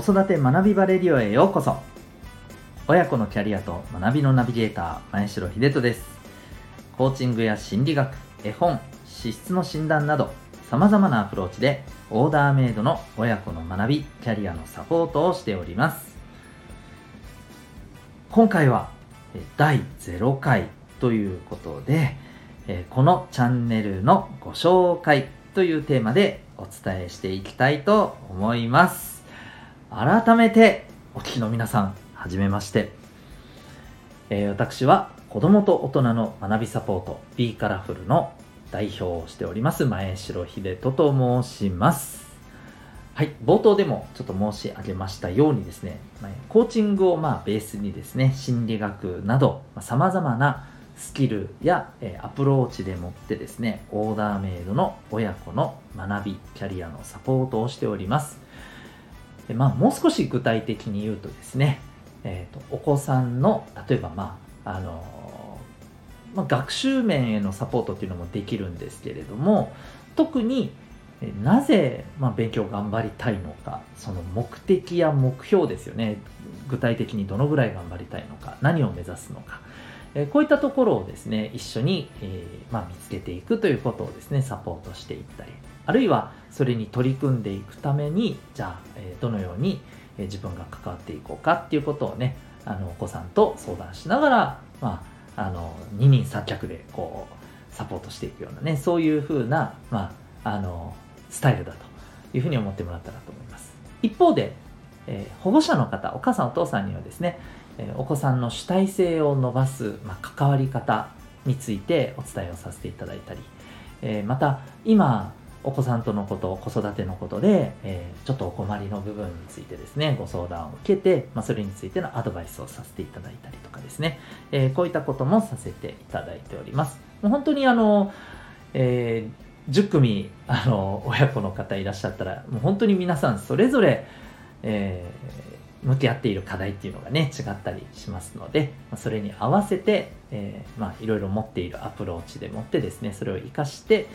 子育て学びバレリオへようこそ。親子のキャリアと学びのナビゲーター前城秀人です。コーチングや心理学絵本資質の診断などさまざまなアプローチでオーダーメイドの親子の学びキャリアのサポートをしております。今回は第0回ということでこのチャンネルのご紹介というテーマでお伝えしていきたいと思います。改めてお聞きの皆さんはじめまして、えー、私は子供と大人の学びサポート B カラフルの代表をしております前城秀人と申します。はい冒頭でもちょっと申し上げましたようにですねコーチングをまあベースにですね心理学などさまざ、まなスキルや、えアプローチでもってですねオーダーメイドの親子の学びキャリアのサポートをしております。で、まあ、もう少し具体的に言うとですね、えーと、お子さんの例えばまああのまあ、学習面へのサポートっていうのもできるんですけれども特になぜ、まあ、勉強頑張りたいのかその目的や目標ですよね。具体的にどのぐらい頑張りたいのか何を目指すのか。えこういったところをですね、一緒に、えー、まあ、見つけていくということをですね、サポートしていったり、あるいはそれに取り組んでいくために、じゃあ、え、どのように、え自分が関わっていこうかっていうことをね、あのお子さんと相談しながら、まあ、あの二人三脚でこうサポートしていくようなねそういうふうな、まあ、あのスタイルだというふうに思ってもらったらと思います。一方で、えー、保護者の方お母さんお父さんにはですねえお子さんの主体性を伸ばす、まあ、関わり方についてお伝えをさせていただいたり、えまた今お子さんとのこと子育てのことで、えちょっとお困りの部分についてですねご相談を受けて、まあ、それについてのアドバイスをさせていただいたりとかですね、えこういったこともさせていただいております。もう本当にあの、えー、10組あの親子の方いらっしゃったらもう本当に皆さんそれぞれ、え向き合っている課題っていうのがね違ったりしますのでそれに合わせて、え、まあ、いろいろ持っているアプローチでもってですねそれを活かして、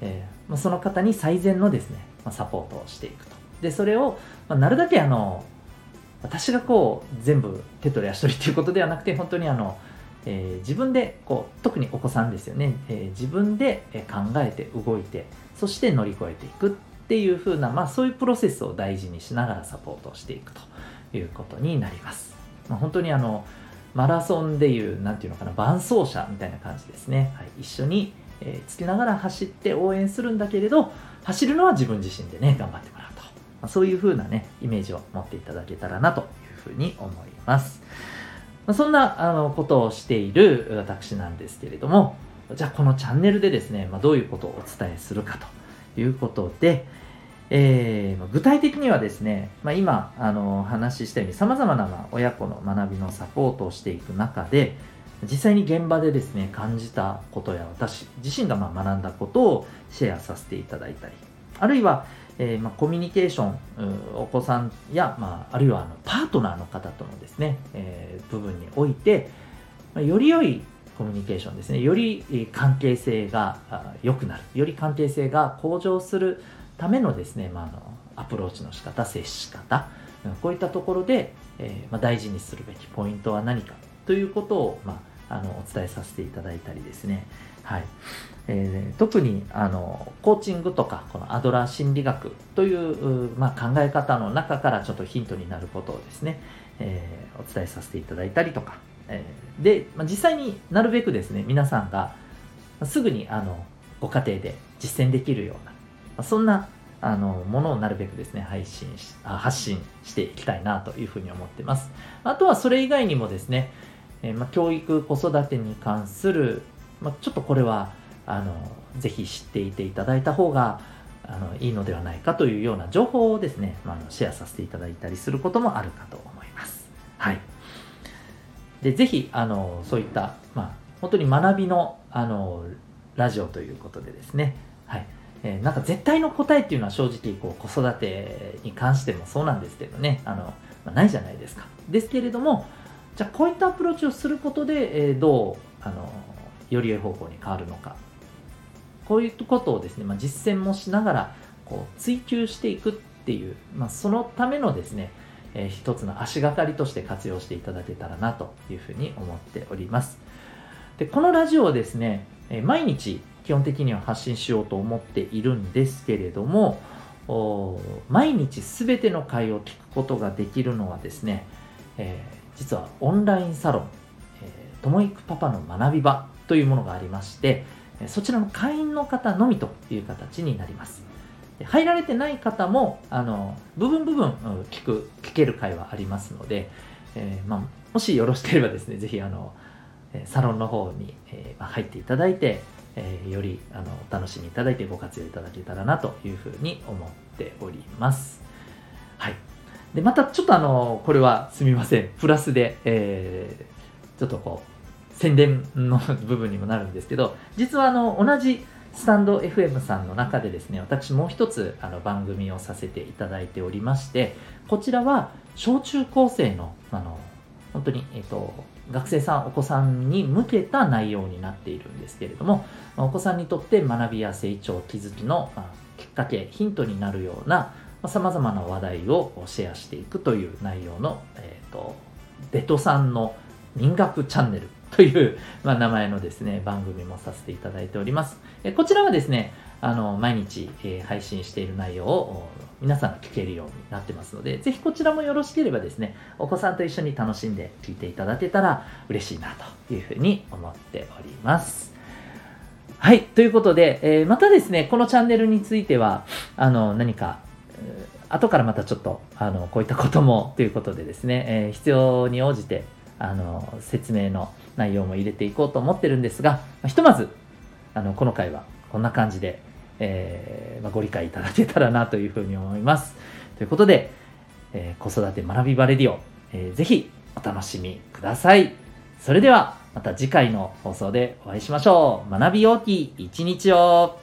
えー、まその方に最善のですね、まサポートをしていくとでそれを、まなるだけあの私がこう全部手取り足取りっていうことではなくて本当にあの、えー、自分でこう特にお子さんですよね、え自分で考えて動いてそして乗り越えていくっていう風な、まあ、そういうプロセスを大事にしながらサポートをしていくと。いうことになります。まあ、本当にあのマラソンでいう、なんていうのかな、伴走者みたいな感じですね。はい、一緒に、えー、つきながら走って応援するんだけれど、走るのは自分自身でね、頑張ってもらうと。まあ、そういう風なね、イメージを持っていただけたらなというふうに思います。まあ、そんなあのことをしている私なんですけれども、じゃあこのチャンネルでですね、まあ、どういうことをお伝えするかということで、えー、具体的にはですね、まあ、今あの話したようにさまざまな、親子の学びのサポートをしていく中で実際に現場でですね感じたことや私自身がま学んだことをシェアさせていただいたりあるいは、えー、まあ、コミュニケーションお子さんや、まあ、あるいはあのパートナーの方とのですね、えー、部分において、まあ、より良いコミュニケーションですねより関係性が良くなるより関係性が向上するためのですね、まあ、あのアプローチの仕方接し方こういったところで、えー、まあ、大事にするべきポイントは何かということを、まあ、あのお伝えさせていただいたりですね、はい。えー、特にあのコーチングとかこのアドラー心理学という、まあ、考え方の中からちょっとヒントになることをですね、えー、お伝えさせていただいたりとか、えー、で、まあ、実際になるべくですね皆さんがすぐにあのご家庭で実践できるようなまそんなあのものをなるべくですね配信し発信していきたいなというふうに思ってます。あとはそれ以外にもですね、えー、ま教育子育てに関する、まちょっとこれはあのぜひ知っていていただいた方があのいいのではないかというような情報をですね、まあ、シェアさせていただいたりすることもあるかと思います。はい。で、ぜひ、あの、そういった、まあ、本当に学びの、あの、ラジオということでですね、はい。えー、なんか絶対の答えっていうのは正直こう子育てに関してもそうなんですけどね、あの、まあ、ないじゃないですか。ですけれども、じゃあこういったアプローチをすることで、え、どう、あの、より良い方向に変わるのか。こういうことをですね、まあ、実践もしながら、こう、追求していくっていう、まあ、そのためのですね、えー、一つの足がかりとして活用していただけたらなというふうに思っております。で、このラジオをですね、え、毎日基本的には発信しようと思っているんですけれども、毎日全ての会を聞くことができるのはですね、えー、実はオンラインサロン、えー、ともいくパパの学び場というものがありまして、そちらの会員の方のみという形になります。入られてない方も、あの、部分部分聞く、聞ける会はありますので、えー、まあ、もしよろしければですね、ぜひ、あの、サロンの方に、えー、入っていただいて、えー、よりあのお楽しみいただいてご活用いただけたらなというふうに思っております。はい。で、またちょっとあの、これはすみません。プラスで、えー、ちょっとこう、宣伝の 部分にもなるんですけど、実はあの、同じスタンド FM さんの中でですね、私もう一つあの番組をさせていただいておりまして、こちらは小中高生の、あの、本当に、えっ、と、学生さん、お子さんに向けた内容になっているんですけれども、お子さんにとって学びや成長、気づきのきっかけ、ヒントになるようなさまざ、まな話題をシェアしていくという内容の、えーと、デトさんの民学チャンネルという、まあ、名前のですね、番組もさせていただいております。えこちらはですね、あの、毎日、え、配信している内容を皆さんが聞けるようになってますので、ぜひこちらもよろしければですね、お子さんと一緒に楽しんで聞いていただけたら嬉しいなというふうに思っております。はい。ということで、えー、またですね、このチャンネルについては、あの、何か、後からまたちょっと、あの、こういったこともということでですね、えー、必要に応じて、あの、説明の内容も入れていこうと思ってるんですが、まひとまず、あの、この回はこんな感じで、えー、まあ、ご理解いただけたらなというふうに思います。ということで、えー、子育て学びバレディオ、えー、ぜひお楽しみください。それでは、また次回の放送でお会いしましょう。学びようき一日を